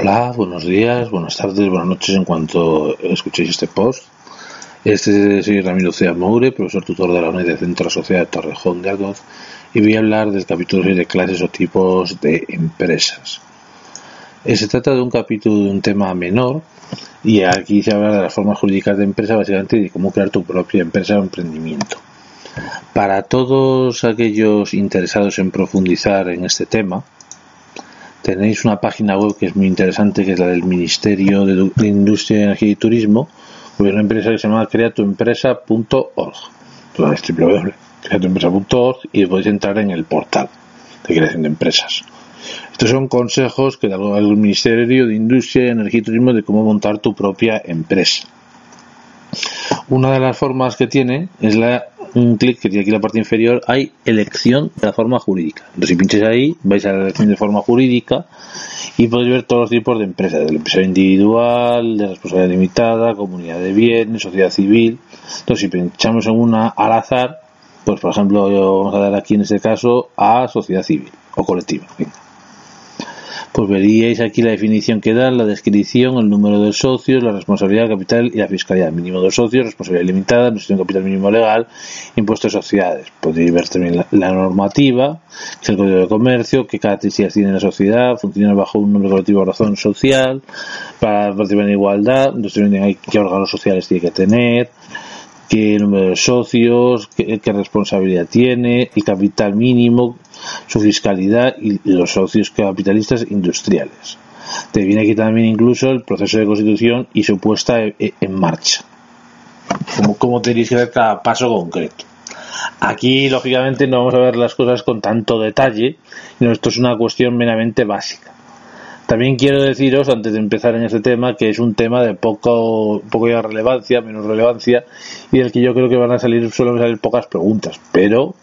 Hola, buenos días, buenas tardes, buenas noches en cuanto escuchéis este post. Este soy Ramiro Cea Moure, profesor tutor de la UNED de Centro Social de Torrejón de Ardoz y voy a hablar del capítulo 6 de clases o tipos de empresas. Eh, se trata de un capítulo de un tema menor y aquí se habla de las formas jurídicas de empresa básicamente de cómo crear tu propia empresa o emprendimiento. Para todos aquellos interesados en profundizar en este tema, tenéis una página web que es muy interesante, que es la del Ministerio de, Industria, Energía y Turismo, que una empresa que se llama creatuempresa.org. creatuempresa.org y podéis entrar en el portal de creación de empresas. Estos son consejos que da el Ministerio de Industria, Energía y Turismo de cómo montar tu propia empresa. Una de las formas que tiene es la un clic que tiene aquí la parte inferior, hay elección de la forma jurídica. Entonces, si pinches ahí, vais a la elección de forma jurídica y podéis ver todos los tipos de empresas, de la empresa individual, de responsabilidad limitada, comunidad de bienes, sociedad civil. Entonces, si pinchamos en una al azar, pues por ejemplo, vamos a dar aquí en este caso a sociedad civil o colectiva pues veríais aquí la definición que dan, la descripción, el número de socios, la responsabilidad capital y la fiscalidad. Mínimo de socios, responsabilidad limitada, de capital mínimo legal, impuestos de sociedades. Podéis ver también la, normativa, que es el código de comercio, qué características tiene la sociedad, funciona bajo un número colectivo de razón social, para participar en igualdad, entonces qué órganos sociales tiene que tener, qué número de socios, qué, responsabilidad tiene, el capital mínimo, su fiscalidad y los socios capitalistas industriales. Te viene aquí también incluso el proceso de constitución y su puesta e, e, en marcha. Cómo, tenéis que ver cada paso concreto. Aquí, lógicamente, no vamos a ver las cosas con tanto detalle, sino esto es una cuestión meramente básica. También quiero deciros, antes de empezar en este tema, que es un tema de poco, relevancia, menos relevancia, y del que yo creo que van a salir, suelen salir pocas preguntas, pero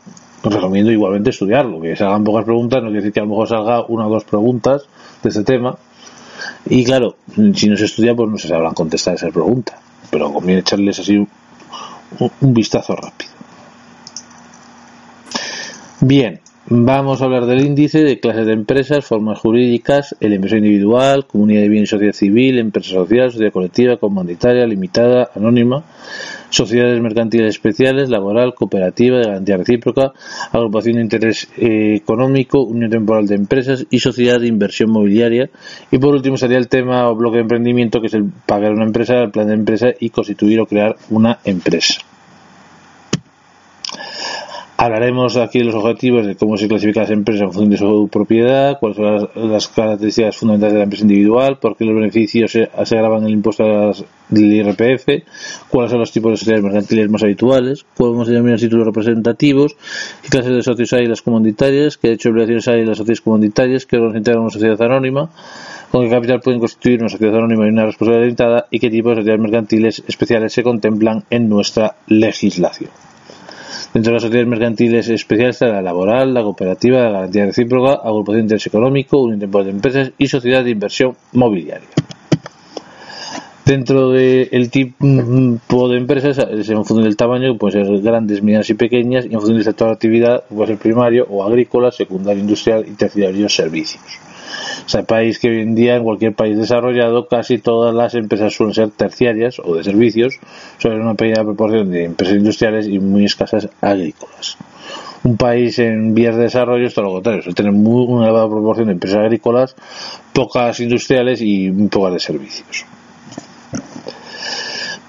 os recomiendo igualmente estudiarlo, que se hagan pocas preguntas, no quiere decir que a lo mejor salga una o dos preguntas de este tema. Y claro, si no se estudia, pues no se sabrán contestar esas preguntas. Pero conviene echarles así un vistazo rápido. Bien, Vamos a hablar del índice, de clases de empresas, formas jurídicas, el empresa individual, comunidad de bienes y sociedad civil, empresa social, sociedad colectiva, comunitaria, limitada, anónima, sociedades mercantiles especiales, laboral, cooperativa, de garantía recíproca, agrupación de interés eh, económico, unión temporal de empresas y sociedad de inversión mobiliaria. Y por último sería el tema o bloque de emprendimiento, que es el pagar una empresa, el plan de empresa y constituir o crear una empresa. Hablaremos aquí de los objetivos, de cómo se clasifican las empresas en función de su propiedad, cuáles son las, características fundamentales de la empresa individual, por qué los beneficios se, se graban en el impuesto del IRPF, cuáles son los tipos de sociedades mercantiles más habituales, cómo se denominan títulos representativos, qué clases de socios hay en las comunitarias, qué hecho de obligaciones hay en las sociedades comunitarias, qué órganos integran una sociedad anónima, con qué capital pueden constituir una sociedad anónima y una responsabilidad limitada y qué tipo de sociedades mercantiles especiales se contemplan en nuestra legislación. Dentro de las sociedades mercantiles especiales está la laboral, la cooperativa, la garantía recíproca, agrupación de interés económico, unión de empresas y sociedad de inversión mobiliaria. Dentro del tipo de empresas, en función del tamaño, pueden ser grandes, medianas y pequeñas, y en función del sector de actividad, puede ser primario o agrícola, secundario industrial y terciario servicios. Sepáis que hoy en día en cualquier país desarrollado casi todas las empresas suelen ser terciarias o de servicios, sobre una pequeña proporción de empresas industriales y muy escasas agrícolas. Un país en vías de desarrollo es todo lo contrario, suele tener muy, una elevada proporción de empresas agrícolas, pocas industriales y muy pocas de servicios.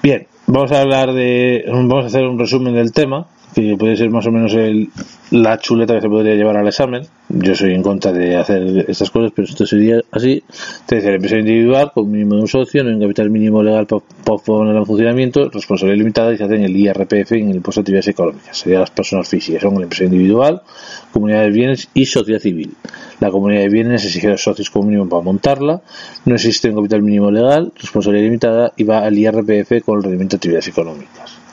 Bien, vamos a hablar de, vamos a hacer un resumen del tema que puede ser más o menos el, la chuleta que se podría llevar al examen. Yo soy en contra de hacer estas cosas, pero esto sería así. Dice la empresa individual con mínimo de un socio, no hay un capital mínimo legal para poner en funcionamiento, responsabilidad limitada y se hace en el IRPF en el impuesto de actividades económicas. Serían las personas físicas, son la empresa individual, comunidad de bienes y sociedad civil. La comunidad de bienes exige a los socios como mínimo para montarla, no existe un capital mínimo legal, responsabilidad limitada y va al IRPF con el rendimiento de actividades económicas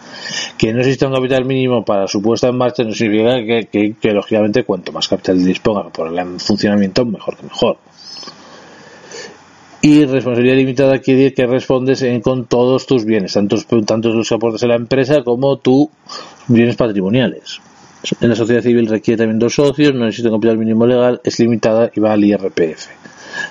que no exista un capital mínimo para su puesta en marcha no significa que, lógicamente cuanto más capital disponga por el funcionamiento mejor que mejor. Y responsabilidad limitada quiere decir que respondes con todos tus bienes tanto, tanto los aportes a la empresa como tus bienes patrimoniales. En la sociedad civil requiere también dos socios no existe un capital mínimo legal es limitada y va al IRPF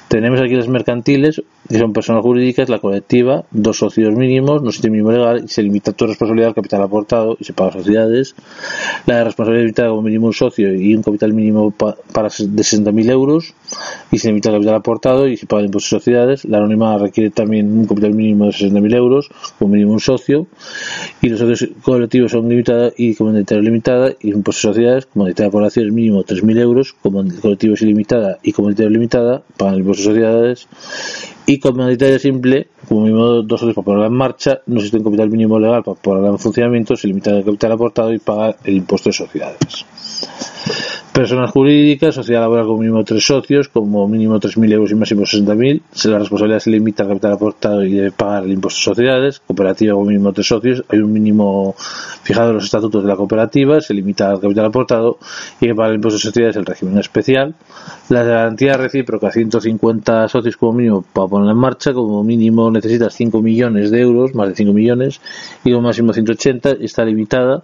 Tenemos aquí las mercantiles, son personas jurídicas, la colectiva, dos socios mínimos, no existe mínimo legal y se limita tu responsabilidad al capital aportado y se paga sociedades. La de responsabilidad limitada como mínimo un socio y un capital mínimo para de 60.000 euros y se limita al capital aportado y se paga el impuesto de sociedades. La anónima requiere también un capital mínimo de 60.000 euros como mínimo un socio y los socios colectivos son limitados y comunitaria limitada y impuesto de sociedades, comunitaria por acciones mínimo 3.000 euros, como colectivo ilimitada y comunitaria limitada pagan el impuesto de sociedades y comunitaria simple, como mínimo dos socios para ponerla en marcha, no existe un capital mínimo legal para ponerla en funcionamiento, se limita el capital aportado y paga el impuesto de sociedades. Personas jurídicas, sociedad laboral con mínimo tres socios, como mínimo 3.000 euros y máximo 60.000. La responsabilidad se limita al capital aportado y debe pagar el impuesto de sociedades. Cooperativa con mínimo tres socios, hay un mínimo fijado en los estatutos de la cooperativa, se limita al capital aportado y que pagar el impuesto de sociedades el régimen especial. La garantía recíproca, 150 socios como mínimo para ponerla en marcha, como mínimo necesitas 5 millones de euros, más de 5 millones, y como máximo 180, está limitada.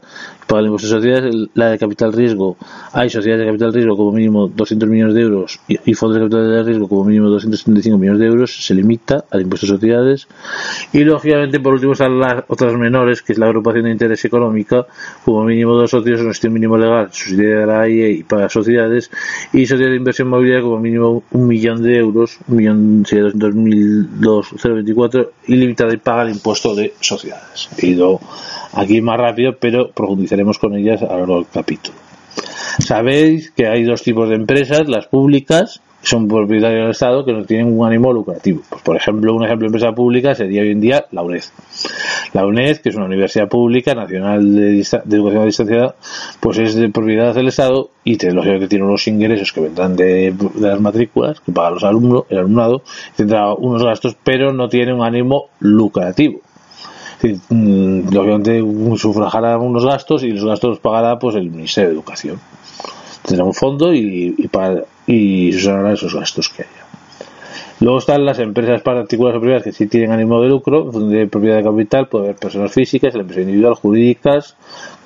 Para de sociedades, la de capital riesgo, hay sociedades de capital riesgo como mínimo 200 millones de euros y, fondos de capital de riesgo como mínimo 275 millones de euros, se limita al impuesto de sociedades. Y lógicamente, por último, están las otras menores, que es la agrupación de interés económica, como mínimo dos socios, un estilo mínimo legal, subsidiaria de la AIE y para sociedades, y sociedad de inversión mobiliaria como mínimo un millón de euros, un millón sería 200.024, ilimitada y paga el impuesto de sociedades. He ido aquí más rápido, pero con ellas a lo largo del capítulo. Sabéis que hay dos tipos de empresas, las públicas, son propietarias del Estado, que no tienen un ánimo lucrativo. Pues, por ejemplo, un ejemplo de empresa pública sería hoy en día la UNED. La UNED, que es una universidad pública nacional de, educación a distancia, pues es de propiedad del Estado y lógicamente tiene unos ingresos que vendrán de, las matrículas que pagan los alumnos, el alumnado, tendrá unos gastos, pero no tiene un ánimo lucrativo. Mm, lógicamente sufragará unos gastos y los gastos los pagará pues el Ministerio de Educación tendrá un fondo y, y, para, y esos gastos que haya. Luego están las empresas particulares o privadas que sí tienen ánimo de lucro, de propiedad de capital, puede haber personas físicas, la empresa individual, jurídicas,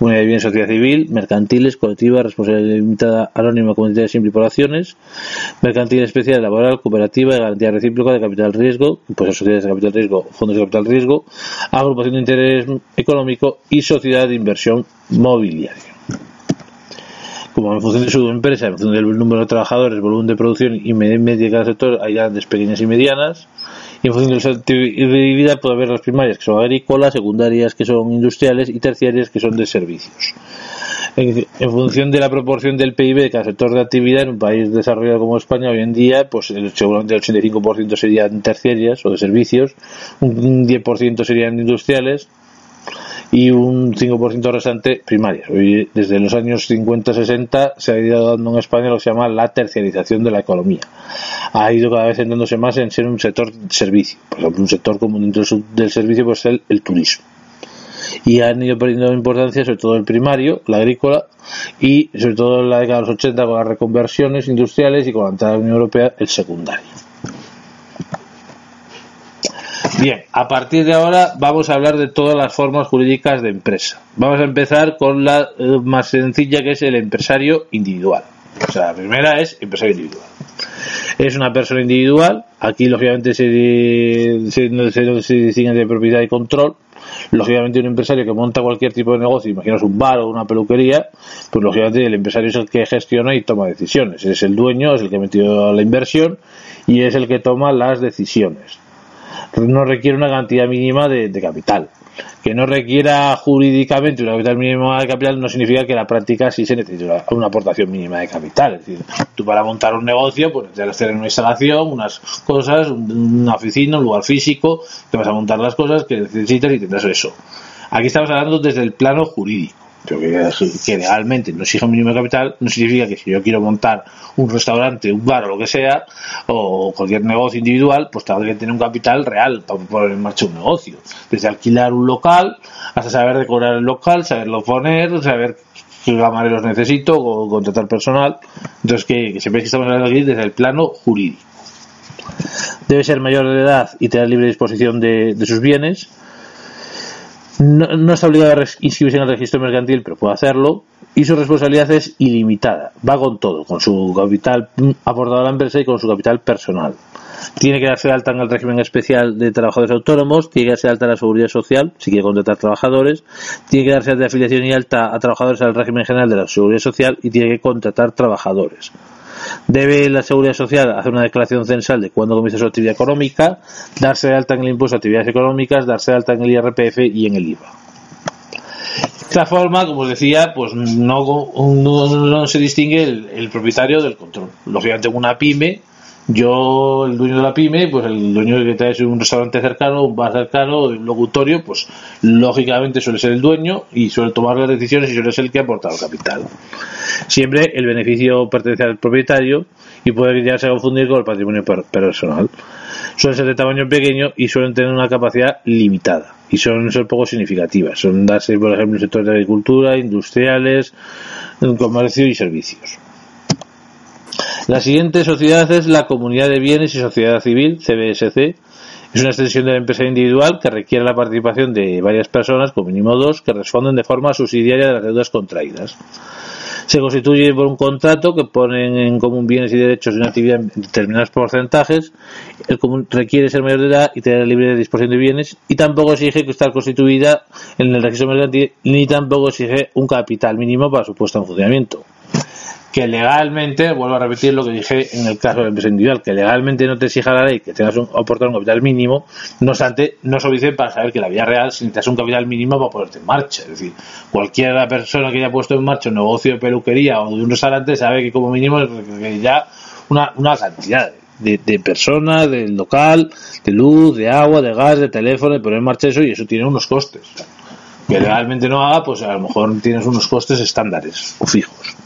unidad de bien sociedad civil, mercantiles, colectivas, responsabilidad limitada, anónima, comunitaria simple por acciones, mercantil especial, laboral, cooperativa, de garantía recíproca de capital riesgo, pues sociedades de capital riesgo, fondos de capital riesgo, agrupación de interés económico y sociedad de inversión mobiliaria como en función de su empresa, en función del número de trabajadores, volumen de producción y media de cada sector, hay grandes, pequeñas y medianas. Y en función de su actividad puede haber las primarias que son agrícolas, secundarias que son industriales y terciarias que son de servicios. En, función de la proporción del PIB de cada sector de actividad en un país desarrollado como España hoy en día, pues seguramente el 85% serían terciarias o de servicios, un 10% serían industriales, y un 5% restante primarias. desde los años 50-60 se ha ido dando en España lo que se llama la terciarización de la economía. Ha ido cada vez centrándose más en ser un sector servicio. Por ejemplo, un sector como dentro del servicio puede ser el turismo. Y han ido perdiendo importancia sobre todo el primario, la agrícola, y sobre todo en la década de los 80 con las reconversiones industriales y con la entrada de la Unión Europea el secundario. Bien, a partir de ahora vamos a hablar de todas las formas jurídicas de empresa. Vamos a empezar con la eh, más sencilla que es el empresario individual. O sea, la primera es empresario individual. Es una persona individual, aquí lógicamente se, se, se, de propiedad y control. Lógicamente un empresario que monta cualquier tipo de negocio, imaginaos un bar o una peluquería, pues lógicamente el empresario es el que gestiona y toma decisiones. Es el dueño, es el que ha metido la inversión y es el que toma las decisiones no requiere una cantidad mínima de, capital. Que no requiera jurídicamente una capital mínima de capital no significa que la práctica sí se necesita una, aportación mínima de capital. Es decir, tú para montar un negocio, pues que hacer una instalación, unas cosas, una oficina, un lugar físico, te vas a montar las cosas que necesitas y tendrás eso. Aquí estamos hablando desde el plano jurídico pero que, legalmente no exige un mínimo de capital, no significa que si yo quiero montar un restaurante, un bar o lo que sea, o cualquier negocio individual, pues tengo que tener un capital real para poner en marcha un negocio. Desde alquilar un local hasta saber decorar el local, saberlo poner, saber qué camareros necesito o contratar personal. Entonces, que, que siempre que estamos hablando aquí desde el plano jurídico. Debe ser mayor de edad y tener libre disposición de sus bienes no, está obligado a inscribirse en el registro mercantil, pero puede hacerlo. Y su responsabilidad es ilimitada. Va con todo, con su capital aportado a la empresa y con su capital personal. Tiene que darse alta en el régimen especial de trabajadores autónomos, tiene que darse alta en la seguridad social, si quiere contratar trabajadores, tiene que darse de afiliación y alta a trabajadores al régimen general de la seguridad social y tiene que contratar trabajadores. Debe la Seguridad Social hacer una declaración censal de cuándo comienza su actividad económica, darse de alta en el impuesto a actividades económicas, darse alta en el IRPF y en el IVA. De esta forma, como os decía, pues no, no, se distingue el, el, propietario del control. Lógicamente, una pyme yo, el dueño de la pyme, pues el dueño que trae un restaurante cercano, un bar cercano, un locutorio, pues lógicamente suele ser el dueño y suele tomar las decisiones y suele ser el que ha aportado capital. Siempre el beneficio pertenece al propietario y puede llegarse a confundir con el patrimonio personal. Suelen ser de tamaño pequeño y suelen tener una capacidad limitada y son ser poco significativas. Son darse, por ejemplo, en sectores de agricultura, industriales, comercio y servicios. La siguiente sociedad es la Comunidad de Bienes y Sociedad Civil, CBSC. Es una extensión de la empresa individual que requiere la participación de varias personas, como mínimo dos, que responden de forma subsidiaria de las deudas contraídas. Se constituye por un contrato que ponen en común bienes y derechos de una actividad en determinados porcentajes. El común requiere ser mayor de edad y tener libre disposición de bienes y tampoco exige que estar constituida en el registro mercantil ni tampoco exige un capital mínimo para su puesta en funcionamiento que legalmente, vuelvo a repetir lo que dije en el caso del individual, que legalmente no te exija la ley que tengas un aportar un capital mínimo, no obstante, no se dice para saber que la vida real si necesitas un capital mínimo para ponerte en marcha. Es decir, cualquier persona que haya puesto en marcha un negocio de peluquería o de un restaurante sabe que como mínimo ya una, una cantidad de, de, personas, del local, de luz, de agua, de gas, de teléfono, de poner en marcha eso y eso tiene unos costes. Que legalmente no haga, pues a lo mejor tienes unos costes estándares o fijos.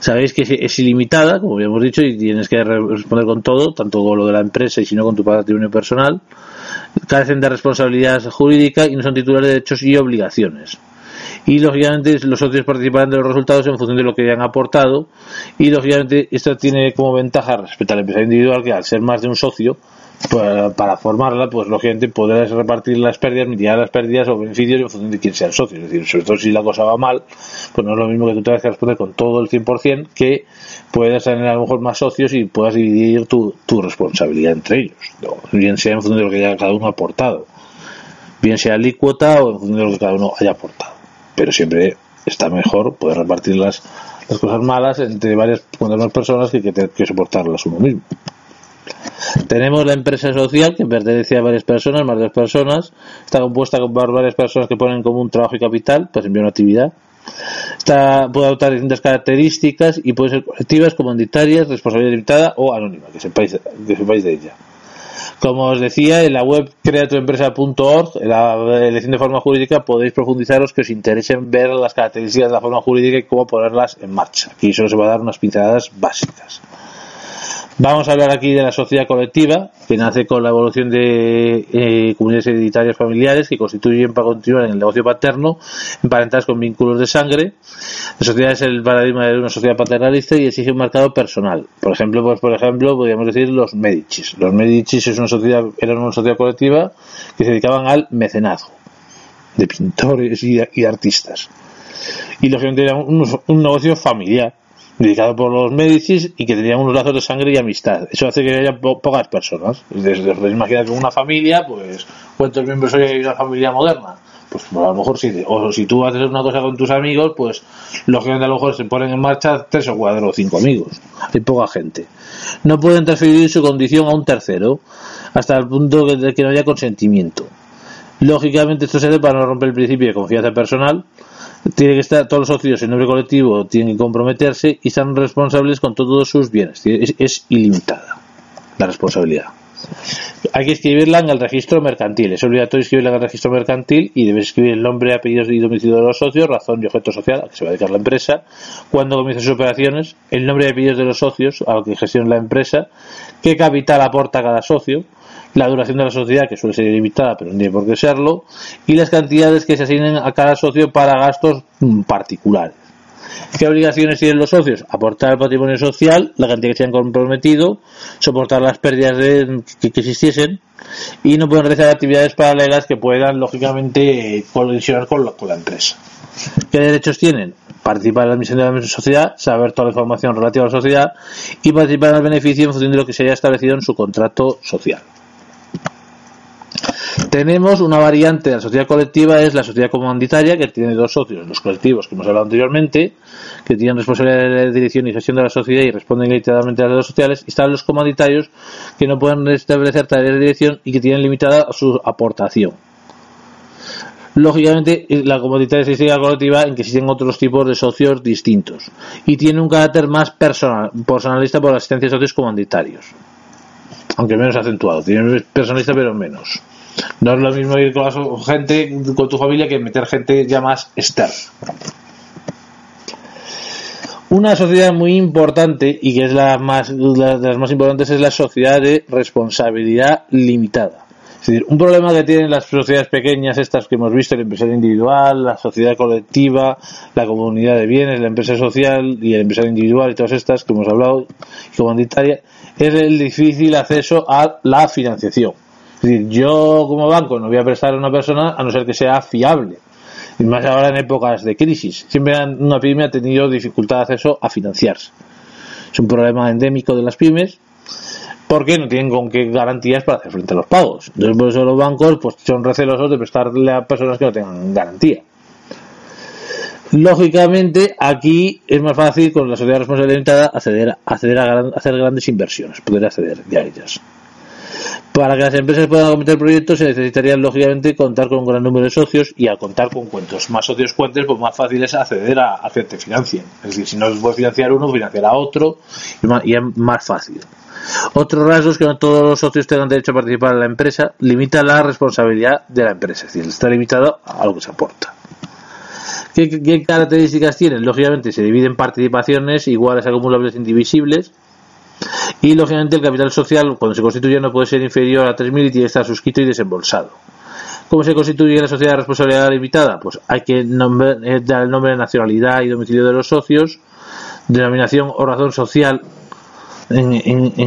Sabéis que es ilimitada, como ya hemos dicho, y tienes que responder con todo, tanto con lo de la empresa y sino con tu patrimonio personal. Carecen de responsabilidad jurídica y no son titulares de derechos y obligaciones. Y lógicamente los socios participarán de los resultados en función de lo que hayan aportado. Y lógicamente esto tiene como ventaja respecto a la empresa individual que al ser más de un socio, pues, para formarla, pues lógicamente podrás repartir las pérdidas, mitigar las pérdidas o beneficios en función de quién sea el socio. Es decir, sobre todo si la cosa va mal, pues no es lo mismo que tú tengas que responder con todo el 100% que puedas tener a lo mejor más socios y puedas dividir tu, responsabilidad entre ellos. Bien sea en función de lo que haya cada uno aportado. Bien sea alícuota o en función de lo que cada uno haya aportado. Pero siempre está mejor poder repartir las, las cosas malas entre varias personas que, que, que soportarlas uno mismo. Tenemos la empresa social que pertenece a varias personas, más de dos personas. Está compuesta por varias personas que ponen en común trabajo y capital para enviar una actividad. Está, puede adoptar distintas características y puede ser colectivas, comunitarias, responsabilidad limitada o anónima, que sepáis, que sepáis de ella. Como os decía, en la web creatuempresa.org, en la elección de forma jurídica, podéis profundizaros que os interesen ver las características de la forma jurídica y cómo ponerlas en marcha. Aquí solo se va a dar unas pinceladas básicas. Vamos a hablar aquí de la sociedad colectiva, que nace con la evolución de eh, comunidades hereditarias familiares que constituyen para continuar en el negocio paterno, emparentadas con vínculos de sangre. La sociedad es el paradigma de una sociedad paternalista y exige un marcado personal. Por ejemplo, pues por ejemplo, podríamos decir los Medicis. Los Medicis es una sociedad, eran una sociedad colectiva que se dedicaban al mecenazgo de pintores y, artistas. Y lógicamente era un negocio familiar dedicado por los Médicis y que tenían unos lazos de sangre y amistad. Eso hace que haya pocas personas. Desde, imaginar que una familia, pues, ¿cuántos miembros hay de una familia moderna? Pues, pues, a lo mejor sí. O si tú haces una cosa con tus amigos, pues lógicamente a lo mejor se ponen en marcha tres o cuatro o cinco amigos. Hay poca gente. No pueden transferir su condición a un tercero hasta el punto de que no haya consentimiento. Lógicamente esto se debe para no romper el principio de confianza personal tiene que estar todos los socios en nombre colectivo tienen que comprometerse y están responsables con todos sus bienes. Es, ilimitada la responsabilidad. Hay que escribirla en el registro mercantil. Es obligatorio escribirla en el registro mercantil y debes escribir el nombre, apellidos y domicilio de los socios razón y objeto social a que se va a dedicar la empresa. Cuando comienza sus operaciones el nombre y apellidos de los socios a lo que gestiona la empresa qué capital aporta cada socio la duración de la sociedad, que suele ser ilimitada, pero no tiene por qué serlo, y las cantidades que se asignen a cada socio para gastos mm, particulares. ¿Qué obligaciones tienen los socios? Aportar al patrimonio social la cantidad que se han comprometido, soportar las pérdidas que, existiesen y no pueden realizar actividades paralelas que puedan, lógicamente, colisionar con, con la empresa. ¿Qué derechos tienen? Participar en la admisión de la sociedad, saber toda la información relativa a la sociedad y participar en el beneficio en función de lo que se haya establecido en su contrato social. Tenemos una variante de la sociedad colectiva, es la sociedad comanditaria, que tiene dos socios, los colectivos que hemos hablado anteriormente, que tienen responsabilidad de dirección y gestión de la sociedad y responden limitadamente a las redes sociales, y están los comanditarios, que no pueden establecer tareas de dirección y que tienen limitada su aportación. Lógicamente, la comanditaria es la colectiva en que existen otros tipos de socios distintos y tiene un carácter más personal, personalista por la asistencia de socios comanditarios, aunque menos acentuado. Tiene personalista, pero menos. No es lo mismo ir con la gente, con tu familia, que meter gente ya más externa. Una sociedad muy importante y que es la más de las más importantes es la sociedad de responsabilidad limitada. Es decir, un problema que tienen las sociedades pequeñas, estas que hemos visto, el empresario individual, la sociedad colectiva, la comunidad de bienes, la empresa social y el empresario individual y todas estas que hemos hablado, comunitaria, es el difícil acceso a la financiación. Es decir, yo como banco no voy a prestar a una persona a no ser que sea fiable. Y más ahora en épocas de crisis. Siempre una pyme ha tenido dificultad de acceso a financiarse. Es un problema endémico de las pymes porque no tienen con qué garantías para hacer frente a los pagos. Entonces, por eso los bancos pues, son recelosos de prestarle a personas que no tengan garantía. Lógicamente, aquí es más fácil con la sociedad responsabilidad limitada acceder, acceder a, hacer grandes inversiones, poder acceder a ellas. Para que las empresas puedan cometer proyectos se necesitaría lógicamente contar con un gran número de socios y al contar con cuentos más socios cuentes, pues más fácil es acceder a, a que te financien. Es decir, si no puede financiar uno, financiar a otro y, es más fácil. Otro rasgo es que no todos los socios tengan derecho a participar en la empresa, limita la responsabilidad de la empresa, es decir, está limitado a lo que se aporta. ¿Qué, qué características tienen? Lógicamente se dividen participaciones iguales acumulables indivisibles, y lógicamente el capital social, cuando se constituye, no puede ser inferior a 3.000 y tiene que estar suscrito y desembolsado. ¿Cómo se constituye la sociedad de responsabilidad limitada? Pues hay que eh, dar el nombre de nacionalidad y domicilio de los socios, denominación o razón social en,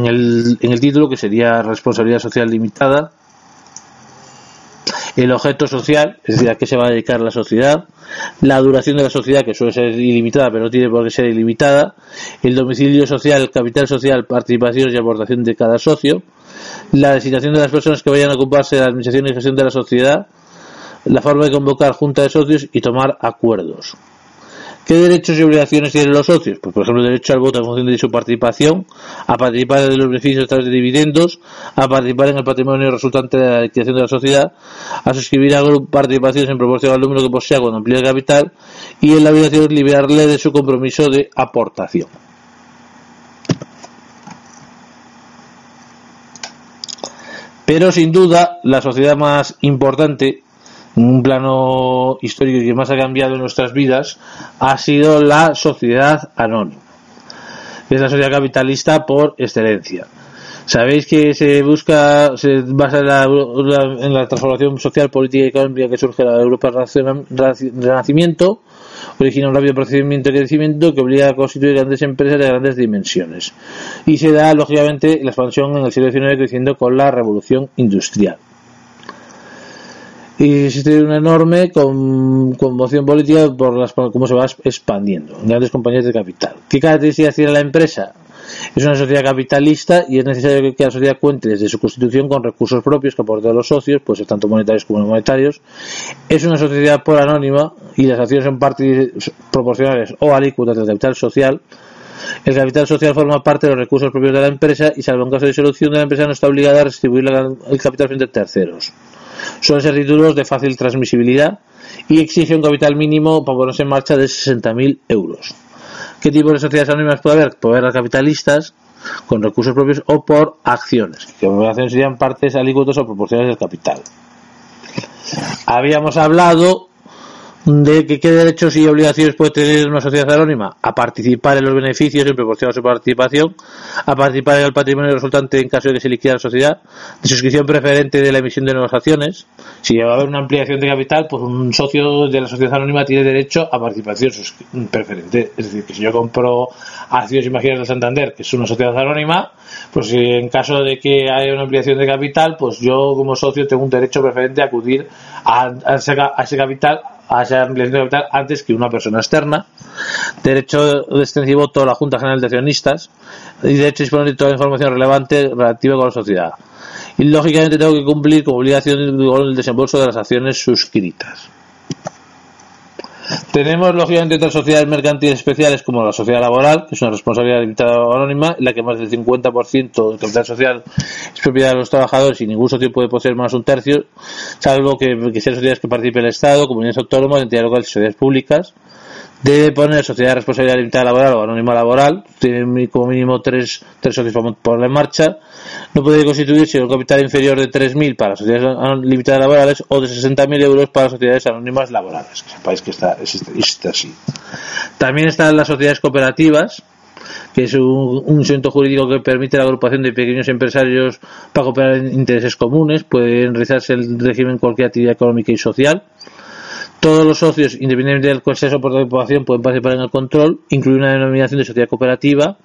el, en el título, que sería responsabilidad social limitada, el objeto social, es decir, a qué se va a dedicar la sociedad, la duración de la sociedad, que suele ser ilimitada, pero no tiene por qué ser ilimitada, el domicilio social, capital social, participaciones y aportación de cada socio, la designación de las personas que vayan a ocuparse de la administración y gestión de la sociedad, la forma de convocar junta de socios y tomar acuerdos. ¿Qué derechos y obligaciones tienen los socios? Pues, por ejemplo, el derecho al voto en función de su participación, a participar de los beneficios a través de dividendos, a participar en el patrimonio resultante de la liquidación de la sociedad, a suscribir a participaciones en proporción al número que posea cuando amplía el capital y en la obligación de liberarle de su compromiso de aportación. Pero sin duda, la sociedad más importante un plano histórico que más ha cambiado en nuestras vidas ha sido la sociedad anónima. Es la sociedad capitalista por excelencia. Sabéis que se busca, se basa en la, transformación social, política y económica que surge de la Europa Renacimiento, origina un rápido procedimiento de crecimiento que obliga a constituir grandes empresas de grandes dimensiones. Y se da, lógicamente, la expansión en el siglo XIX creciendo con la revolución industrial y existe una enorme conmoción política por las, cómo se va expandiendo en grandes compañías de capital. ¿Qué características tiene la empresa? Es una sociedad capitalista y es necesario que la sociedad cuente desde su constitución con recursos propios que aporten los socios, pues tanto monetarios como no monetarios. Es una sociedad por anónima y las acciones son partes proporcionales o alícuotas del capital social. El capital social forma parte de los recursos propios de la empresa y, salvo en caso de disolución de la empresa, no está obligada a distribuir el capital frente a terceros. Suelen ser títulos de fácil transmisibilidad y exige un capital mínimo para ponerse en marcha de 60.000 euros. ¿Qué tipo de sociedades anónimas puede haber? Puede haber capitalistas con recursos propios o por acciones, que acciones serían partes alícuotas o proporcionales del capital. Habíamos hablado de que qué derechos y obligaciones puede tener una sociedad anónima a participar en los beneficios en proporción a su participación, a participar en el patrimonio resultante en caso de que se liquide la sociedad, de suscripción preferente de la emisión de nuevas acciones. Si va a haber una ampliación de capital, pues un socio de la sociedad anónima tiene derecho a participación preferente. Es decir, que si yo compro acciones imaginarias de Santander, que es una sociedad anónima, pues en caso de que haya una ampliación de capital, pues yo como socio tengo un derecho preferente a acudir a, a ese capital a esa ampliación de capital antes que una persona externa, derecho de extensivo toda la Junta General de Accionistas y derecho a disponer de toda la información relevante relativa con la sociedad. Y lógicamente tengo que cumplir con obligación el desembolso de las acciones suscritas. Tenemos, lógicamente, otras sociedades mercantiles especiales como la sociedad laboral, que es una responsabilidad limitada anónima, en la que más del 50% del capital social es propiedad de los trabajadores y ningún socio puede poseer más un tercio, salvo que, que sean sociedades que participe el Estado, comunidades autónomas, entidades locales y sociedades públicas debe poner sociedad de responsabilidad limitada laboral o anónima laboral, tiene como mínimo tres, tres socios para ponerla en marcha, no puede constituirse un capital inferior de 3.000 para sociedades limitadas laborales o de 60.000 euros para sociedades anónimas laborales, que sepáis que está, existe, así. También están las sociedades cooperativas, que es un, un instrumento jurídico que permite la agrupación de pequeños empresarios para cooperar en intereses comunes, puede realizarse el régimen cualquier actividad económica y social todos los socios, independientemente del consenso por población, pueden participar en el control, incluir una denominación de sociedad cooperativa,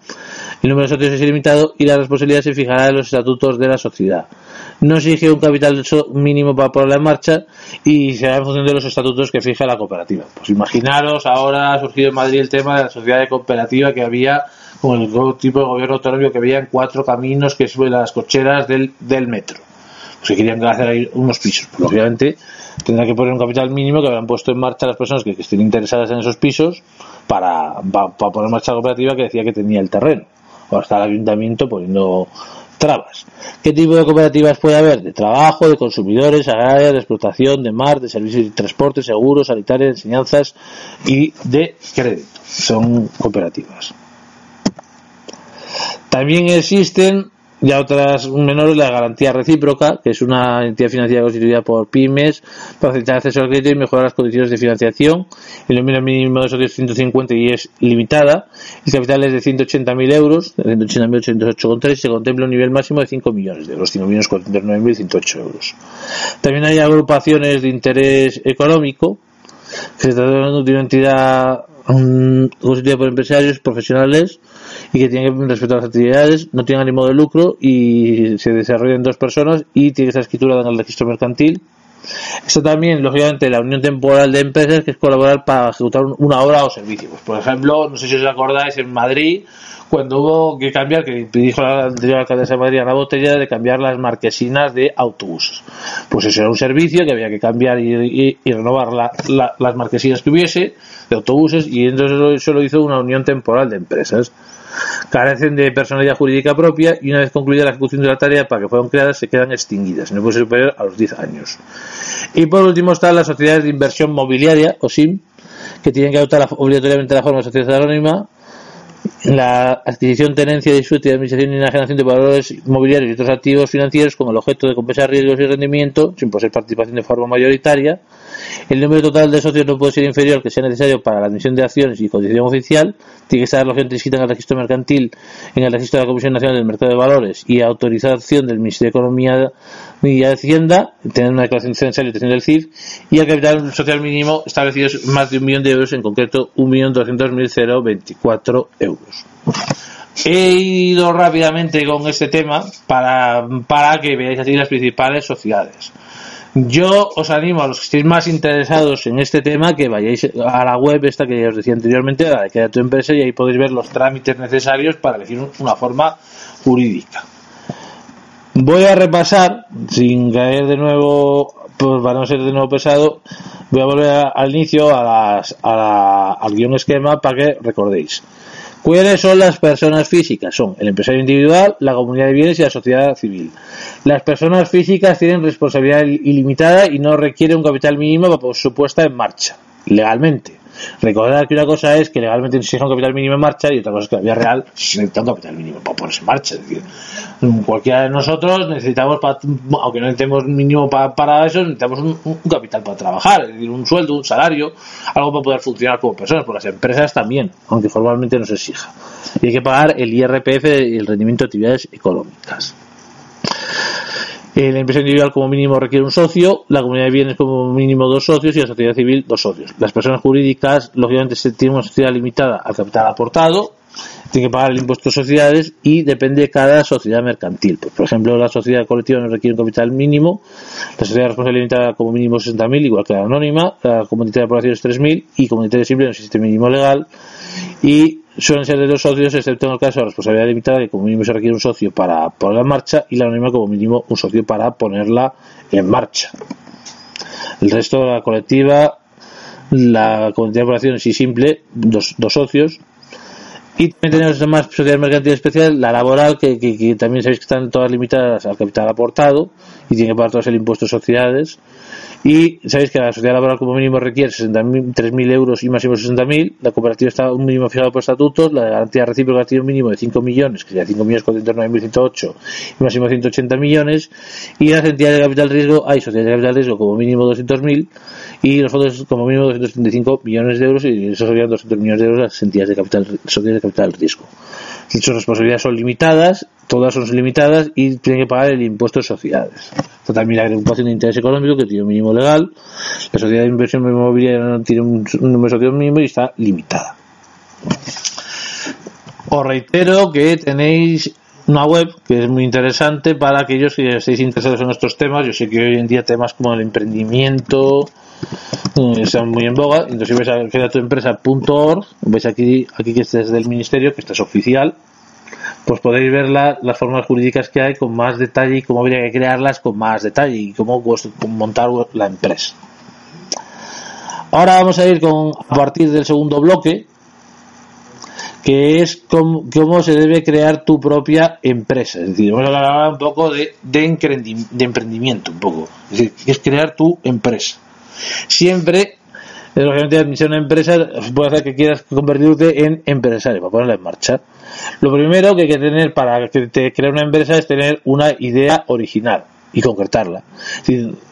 el número de socios es ilimitado y la responsabilidad se fijará en los estatutos de la sociedad. No exige un capital mínimo para ponerla en marcha y será en función de los estatutos que fija la cooperativa. Pues imaginaros, ahora ha surgido en Madrid el tema de la sociedad de cooperativa que había con el tipo de gobierno autonómico que había en cuatro caminos que suben las cocheras del metro. Que querían hacer ahí unos pisos. Pues, obviamente tendrá que poner un capital mínimo que habrán puesto en marcha las personas que, estén interesadas en esos pisos para, poner en marcha la cooperativa que decía que tenía el terreno. O hasta el ayuntamiento poniendo trabas. ¿Qué tipo de cooperativas puede haber? De trabajo, de consumidores, agrarias, de explotación, de mar, de servicios de transporte, seguros, sanitarios, enseñanzas y de crédito. Son cooperativas. También existen y a otras menores la garantía recíproca, que es una entidad financiera constituida por pymes para facilitar acceso al crédito y mejorar las condiciones de financiación. El número mínimo de socios es 150 y es limitada. El capital es de 180.000 euros, 180.808,3 y se contempla un nivel máximo de 5 millones de euros, 5.409.108 euros. También hay agrupaciones de interés económico, que se trata de una entidad constituida por empresarios profesionales y que tienen que respetar las actividades, no tienen ánimo de lucro y se desarrollan dos personas y tiene que estar escriturada en el registro mercantil. Está también, lógicamente, la unión temporal de empresas, que es colaborar para ejecutar una obra o servicio. Pues, por ejemplo, no sé si os acordáis, en Madrid, cuando hubo que cambiar, que dijo la anterior alcaldesa de Madrid, la Botella, de cambiar las marquesinas de autobuses. Pues eso era un servicio que había que cambiar y, renovar las marquesinas que hubiese de autobuses y entonces eso lo hizo una unión temporal de empresas carecen de personalidad jurídica propia y una vez concluida la ejecución de la tarea para que fueran creadas se quedan extinguidas, no puede ser superior a los 10 años. Y por último están las sociedades de inversión mobiliaria, o SIM, que tienen que adoptar obligatoriamente la forma de sociedad anónima la adquisición, tenencia, disfrute, administración y enajenación de valores mobiliarios y otros activos financieros con el objeto de compensar riesgos y rendimiento, sin poseer participación de forma mayoritaria. El número total de socios no puede ser inferior al que sea necesario para la admisión de acciones y condición oficial. Tiene que estar la gente inscrita en el registro mercantil, en el registro de la Comisión Nacional del Mercado de Valores y autorización del Ministerio de Economía y Hacienda, tener una declaración censal y del CIF, y el capital social mínimo establecido es más de un millón de euros, en concreto un millón doscientos mil veinticuatro euros. He ido rápidamente con este tema para, para que veáis así las principales sociedades. Yo os animo a los que estéis más interesados en este tema que vayáis a la web esta que os decía anteriormente, la de Crea tu empresa, y ahí podéis ver los trámites necesarios para elegir una forma jurídica. Voy a repasar, sin caer de nuevo, pues para no ser de nuevo pesado, voy a volver al inicio, a las, al guion esquema para que recordéis. ¿Cuáles son las personas físicas? Son el empresario individual, la comunidad de bienes y la sociedad civil. Las personas físicas tienen responsabilidad ilimitada y no requieren un capital mínimo para su puesta en marcha, legalmente. Recordad que una cosa es que legalmente exige un capital mínimo en marcha y otra cosa es que la vida real se necesita un capital mínimo para ponerse en marcha. Es decir, cualquiera de nosotros necesitamos, aunque no necesitemos mínimo para, eso, necesitamos un, capital para trabajar, es decir, un sueldo, un salario, algo para poder funcionar como personas. Por las empresas también, aunque formalmente no se exija. Y hay que pagar el IRPF y el rendimiento de actividades económicas. Eh, la empresa individual como mínimo requiere un socio, la comunidad de bienes como mínimo dos socios y la sociedad civil dos socios. Las personas jurídicas, lógicamente, se tienen una sociedad limitada al capital aportado, tienen que pagar el impuesto de sociedades y depende de cada sociedad mercantil. Pues, por ejemplo, la sociedad colectiva no requiere un capital mínimo, la sociedad responsable limitada como mínimo 60.000, igual que la anónima, la comunitaria de población es 3.000 y comunitaria simple no existe mínimo legal y suelen ser de dos socios, excepto en el caso de responsabilidad limitada, que como mínimo se requiere un socio para ponerla en marcha, y la anónima como mínimo un socio para ponerla en marcha. El resto de la colectiva, la comunidad de población sí simple, dos, dos socios, y también tenemos más sociedad mercantil especial, la laboral, que, que, también sabéis que están todas limitadas al capital aportado y tienen que pagar todos el impuesto de sociedades. Y sabéis que la sociedad laboral como mínimo requiere 3.000 euros y máximo 60.000. La cooperativa está un mínimo fijado por estatutos. La garantía recíproca tiene un mínimo de 5 millones, que sería 5 millones 409.108 y máximo 180 millones. Y las entidades de capital riesgo, hay sociedades de capital riesgo como mínimo 200.000 y los fondos como mínimo 235 millones de euros y eso serían 200 millones de euros las entidades de capital, sociedades de capital riesgo. Sus responsabilidades son limitadas, todas son limitadas y tienen que pagar el impuesto de sociedades. También la agrupación de interés económico que tiene un mínimo legal, la sociedad de inversión inmobiliaria no tiene un, número de mínimo y está limitada. Os reitero que tenéis una web que es muy interesante para aquellos que estéis interesados en estos temas. Yo sé que hoy en día temas como el emprendimiento están muy en boga. Entonces, si vais a creatuempresa.org, veis aquí, aquí que este es del ministerio, que esta es oficial, pues podéis ver las formas jurídicas que hay con más detalle y cómo habría que crearlas con más detalle y cómo, montar la empresa. Ahora vamos a ir con a partir del segundo bloque, que es cómo, se debe crear tu propia empresa. Es decir, vamos a hablar un poco de, de, emprendimiento, un poco. Es decir, es crear tu empresa. Siempre lógicamente administrar una empresa puede hacer que quieras convertirte en empresario para ponerla en marcha. Lo primero que hay que tener para crear una empresa es tener una idea original y concretarla.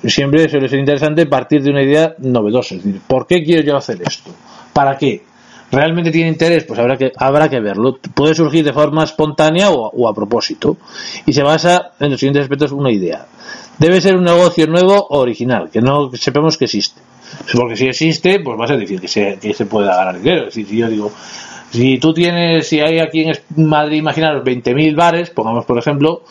siempre suele ser interesante partir de una idea novedosa. Es decir, ¿por qué quiero yo hacer esto? ¿Para qué? ¿Realmente tiene interés? Pues habrá que, habrá que verlo. Puede surgir de forma espontánea o, o a propósito. Y se basa en los siguientes aspectos una idea. Debe ser un negocio nuevo o original, que no sepamos que existe. Porque si existe, pues va a ser difícil que se, que se pueda ganar dinero. Decir, si yo digo, si tú tienes, si hay aquí en Madrid, imaginaros 20.000 bares, pongamos por ejemplo,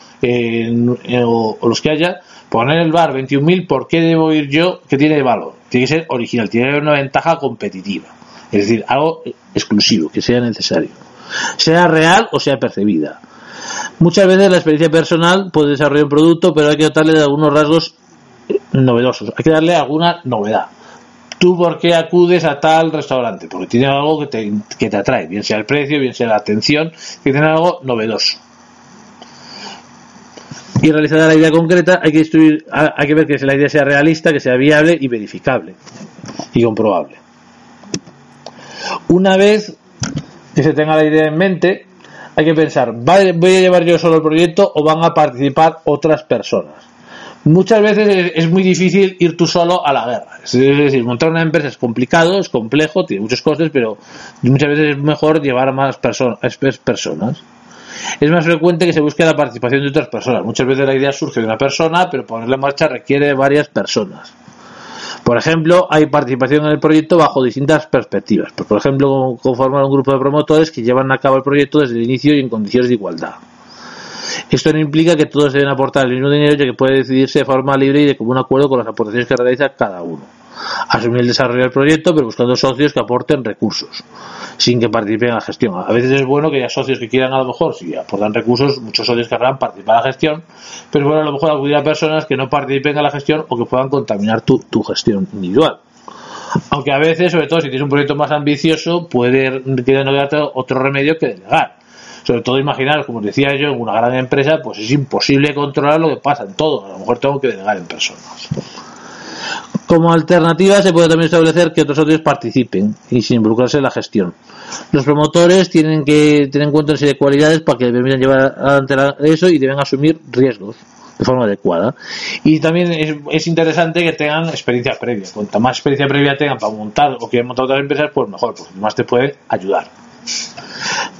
o, los que haya, poner el bar 21.000, ¿por qué debo ir yo que tiene valor? Tiene que ser original, tiene que haber una ventaja competitiva. Es decir, algo exclusivo, que sea necesario. Sea real o sea percibida. Muchas veces la experiencia personal puede desarrollar un producto, pero hay que dotarle de algunos rasgos novedosos. Hay que darle alguna novedad. ¿Tú por qué acudes a tal restaurante? Porque tiene algo que te, que te atrae, bien sea el precio, bien sea la atención, que tiene algo novedoso. Y realizada la idea concreta, hay que, hay que ver que la idea sea realista, que sea viable y verificable y comprobable. Una vez que se tenga la idea en mente, hay que pensar, ¿voy a llevar yo solo el proyecto o van a participar otras personas? muchas veces es muy difícil ir tú solo a la guerra. Es decir, montar una empresa es complicado, es complejo, tiene muchos costes, pero muchas veces es mejor llevar a más personas. Es más frecuente que se busque la participación de otras personas. Muchas veces la idea surge de una persona, pero ponerla en marcha requiere de varias personas. Por ejemplo, hay participación en el proyecto bajo distintas perspectivas. Pues, por ejemplo, conformar un grupo de promotores que llevan a cabo el proyecto desde el inicio y en condiciones de igualdad. Esto no implica que todos deben aportar el mismo dinero, ya que puede decidirse de forma libre y de común acuerdo con las aportaciones que realiza cada uno. Asumir el desarrollo del proyecto, pero buscando socios que aporten recursos, sin que participen en la gestión. A veces es bueno que haya socios que quieran, a lo mejor, si aportan recursos, muchos socios querrán participar en la gestión, pero bueno, a lo mejor acudir a personas que no participen en la gestión o que puedan contaminar tu, tu gestión individual. Aunque a veces, sobre todo si tienes un proyecto más ambicioso, puede no darte otro remedio que delegar sobre todo imaginar, como decía yo, en una gran empresa, pues es imposible controlar lo que pasa en todo. A lo mejor tengo que delegar en personas. Como alternativa se puede también establecer que otros socios participen y sin involucrarse en la gestión. Los promotores tienen que tener en cuenta una serie de cualidades para que permitan llevar adelante eso y deben asumir riesgos de forma adecuada. Y también es, interesante que tengan experiencia previa. Cuanta más experiencia previa tengan para montar o quieran montar otras empresas, pues mejor, porque más te pueden ayudar.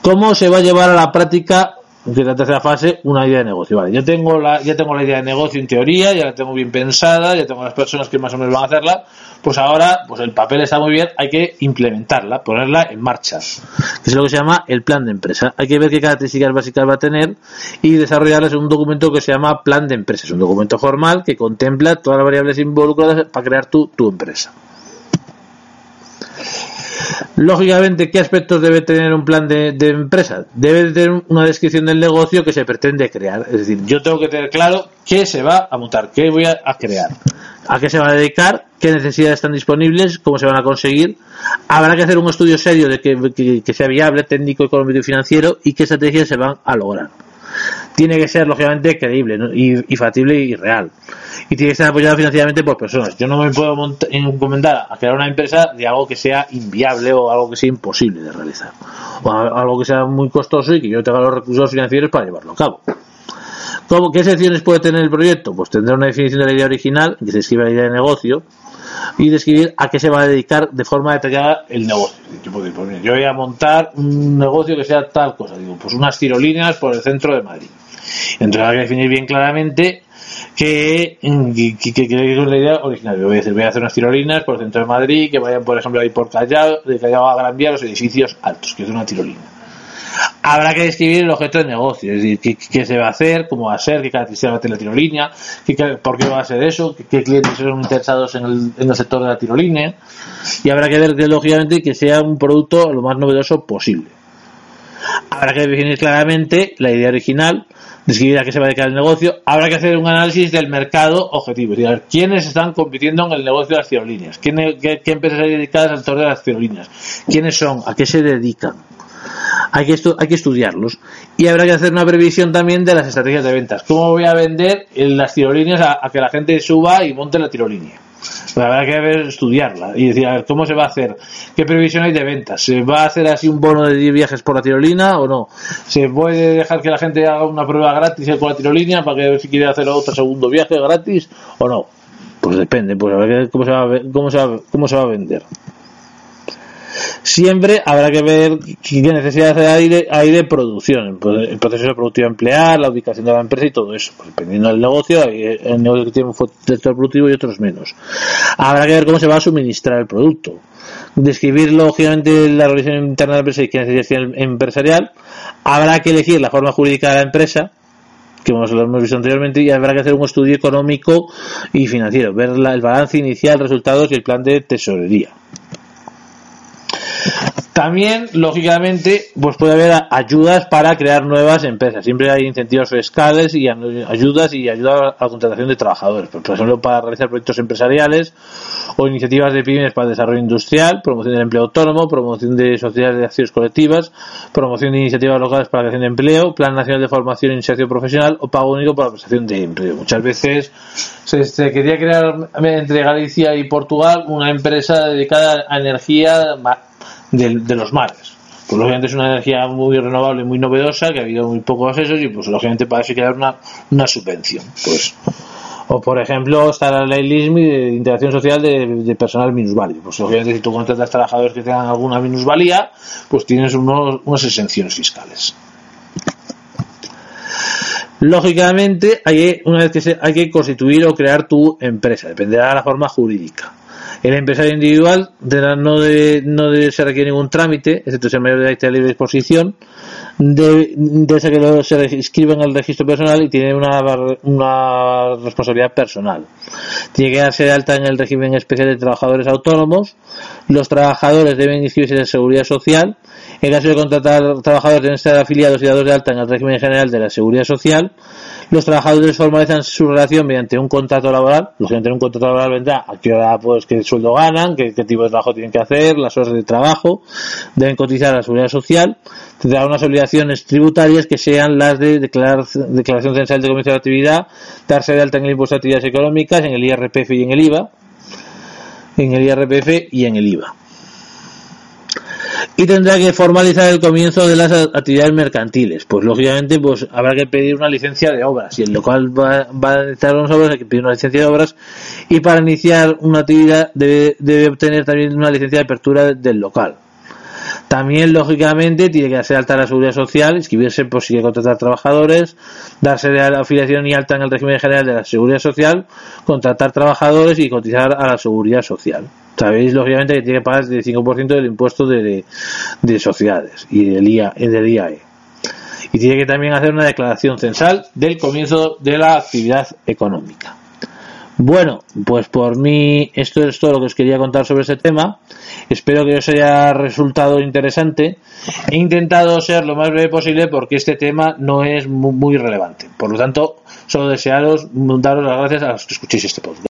¿Cómo se va a llevar a la práctica de la tercera fase una idea de negocio. Vale, yo tengo la, ya tengo la idea de negocio en teoría, ya la tengo bien pensada, ya tengo las personas que más o menos van a hacerla, pues ahora, pues el papel está muy bien, hay que implementarla, ponerla en marcha, es lo que se llama el plan de empresa. Hay que ver qué características básicas va a tener y desarrollarlas en un documento que se llama plan de empresa. Es un documento formal que contempla todas las variables involucradas para crear tu, tu empresa. Lógicamente, ¿qué aspectos debe tener un plan de, empresa? Debe tener una descripción del negocio que se pretende crear. Es decir, yo tengo que tener claro qué se va a montar, qué voy a, crear, a qué se va a dedicar, qué necesidades están disponibles, cómo se van a conseguir. Habrá que hacer un estudio serio de que, que sea viable, técnico, económico y financiero y qué estrategias se van a lograr tiene que ser lógicamente creíble y, factible y real. Y tiene que ser apoyado financieramente por personas. Yo no me puedo encomendar a crear una empresa de algo que sea inviable o algo que sea imposible de realizar. O algo que sea muy costoso y que yo tenga los recursos financieros para llevarlo a cabo. ¿Cómo, ¿Qué secciones puede tener el proyecto? Pues tendrá una definición de la idea original, que se escribe la idea de negocio, y describir a qué se va a dedicar de forma detallada el negocio. Yo voy a montar un negocio que sea tal cosa, digo, pues unas tirolinas por el centro de Madrid. Entonces hay que definir bien claramente que, que, que, es la idea original. Voy a, decir, voy a hacer unas tirolinas por el centro de Madrid que vayan, por ejemplo, ahí por Callao, de Callao a Gran Vía, los edificios altos, que es una tirolina habrá que describir el objeto de negocio, es decir, qué, se va a hacer, cómo va a ser, qué características va a tener la tirolina, por qué va a ser eso, qué, clientes son interesados en el, en el, sector de la tirolina, y habrá que ver que, lógicamente, que sea un producto lo más novedoso posible. Habrá que definir claramente la idea original, describir a qué se va a dedicar el negocio, habrá que hacer un análisis del mercado objetivo, es decir, quiénes están compitiendo en el negocio de las tirolinas, qué, qué empresas hay dedicadas al sector de las tirolinas, quiénes son, a qué se dedican hay que, hay que estudiarlos. Y habrá que hacer una previsión también de las estrategias de ventas. ¿Cómo voy a vender las tirolíneas a, que la gente suba y monte la tirolínea? Pues habrá que ver, estudiarla y decir, a ver, ¿cómo se va a hacer? ¿Qué previsión hay de ventas? ¿Se va a hacer así un bono de 10 viajes por la tirolina o no? ¿Se puede dejar que la gente haga una prueba gratis con la tirolina para que ver si quiere hacer otro segundo viaje gratis o no? Pues depende, pues a ver cómo se va a, cómo se va, cómo se va a vender. Siempre habrá que ver qué necesidades hay de, hay de producción, el proceso productivo a emplear, la ubicación de la empresa y todo eso. Pues dependiendo del negocio, el negocio que tiene un sector productivo y otros menos. Habrá que ver cómo se va a suministrar el producto. Describir, lógicamente, la organización interna de la empresa y qué necesidad empresarial. Habrá que elegir la forma jurídica de la empresa, que lo hemos visto anteriormente, y habrá que hacer un estudio económico y financiero, ver el balance inicial, resultados y el plan de tesorería. También, lógicamente, pues puede haber ayudas para crear nuevas empresas. Siempre hay incentivos fiscales y ayudas y ayuda a la contratación de trabajadores. Por ejemplo, para realizar proyectos empresariales o iniciativas de pymes para el desarrollo industrial, promoción del empleo autónomo, promoción de sociedades de acciones colectivas, promoción de iniciativas locales para la creación de empleo, plan nacional de formación e iniciación profesional o pago único para la prestación de empleo. Muchas veces se, quería crear entre Galicia y Portugal una empresa dedicada a energía de, los mares. Pues lógicamente es una energía muy renovable, muy novedosa, que ha habido muy pocos accesos y pues lógicamente para eso hay una, una subvención. Pues o por ejemplo está la ley LISMI de integración social de, personal minusválido. Pues lógicamente si tú contratas trabajadores que tengan alguna minusvalía, pues tienes unos, unas exenciones fiscales. Lógicamente, hay, una vez que se, hay que constituir o crear tu empresa, dependerá de la forma jurídica. El empresario individual no, debe, no debe se requiere ningún trámite, excepto ser mayor de de libre disposición, debe, ser que se inscriba en el registro personal y tiene una, una responsabilidad personal. Tiene que darse de alta en el régimen especial de trabajadores autónomos. Los trabajadores deben inscribirse en la seguridad social. En caso de contratar trabajadores deben estar afiliados y dados de alta en el régimen general de la seguridad social los trabajadores formalizan su relación mediante un contrato laboral. Que tienen un contrato laboral vendrá a qué hora, pues, qué sueldo ganan, qué, tipo de trabajo tienen que hacer, las horas de trabajo, deben cotizar a la seguridad social, tendrán unas obligaciones tributarias que sean las de declarar, declaración censal de comienzo de actividad, darse de alta en el impuesto de actividades económicas, en el IRPF y en el IVA, en el IRPF y en el IVA y tendrá que formalizar el comienzo de las actividades mercantiles. Pues lógicamente pues habrá que pedir una licencia de obras y el local va, a necesitar unas obras, hay que pedir una licencia de obras y para iniciar una actividad debe, debe obtener también una licencia de apertura del local. También, lógicamente, tiene que hacer alta la seguridad social, inscribirse por si quiere contratar trabajadores, darse la afiliación y alta en el régimen general de la seguridad social, contratar trabajadores y cotizar a la seguridad social. Sabéis, lógicamente, que tiene que pagar el 5% del impuesto de, de, sociedades y del, IA, del IAE. Y tiene que también hacer una declaración censal del comienzo de la actividad económica. Bueno, pues por mí esto es todo lo que os quería contar sobre este tema. Espero que os haya resultado interesante. He intentado ser lo más breve posible porque este tema no es muy relevante. Por lo tanto, solo desearos daros las gracias a los que escuchéis este podcast.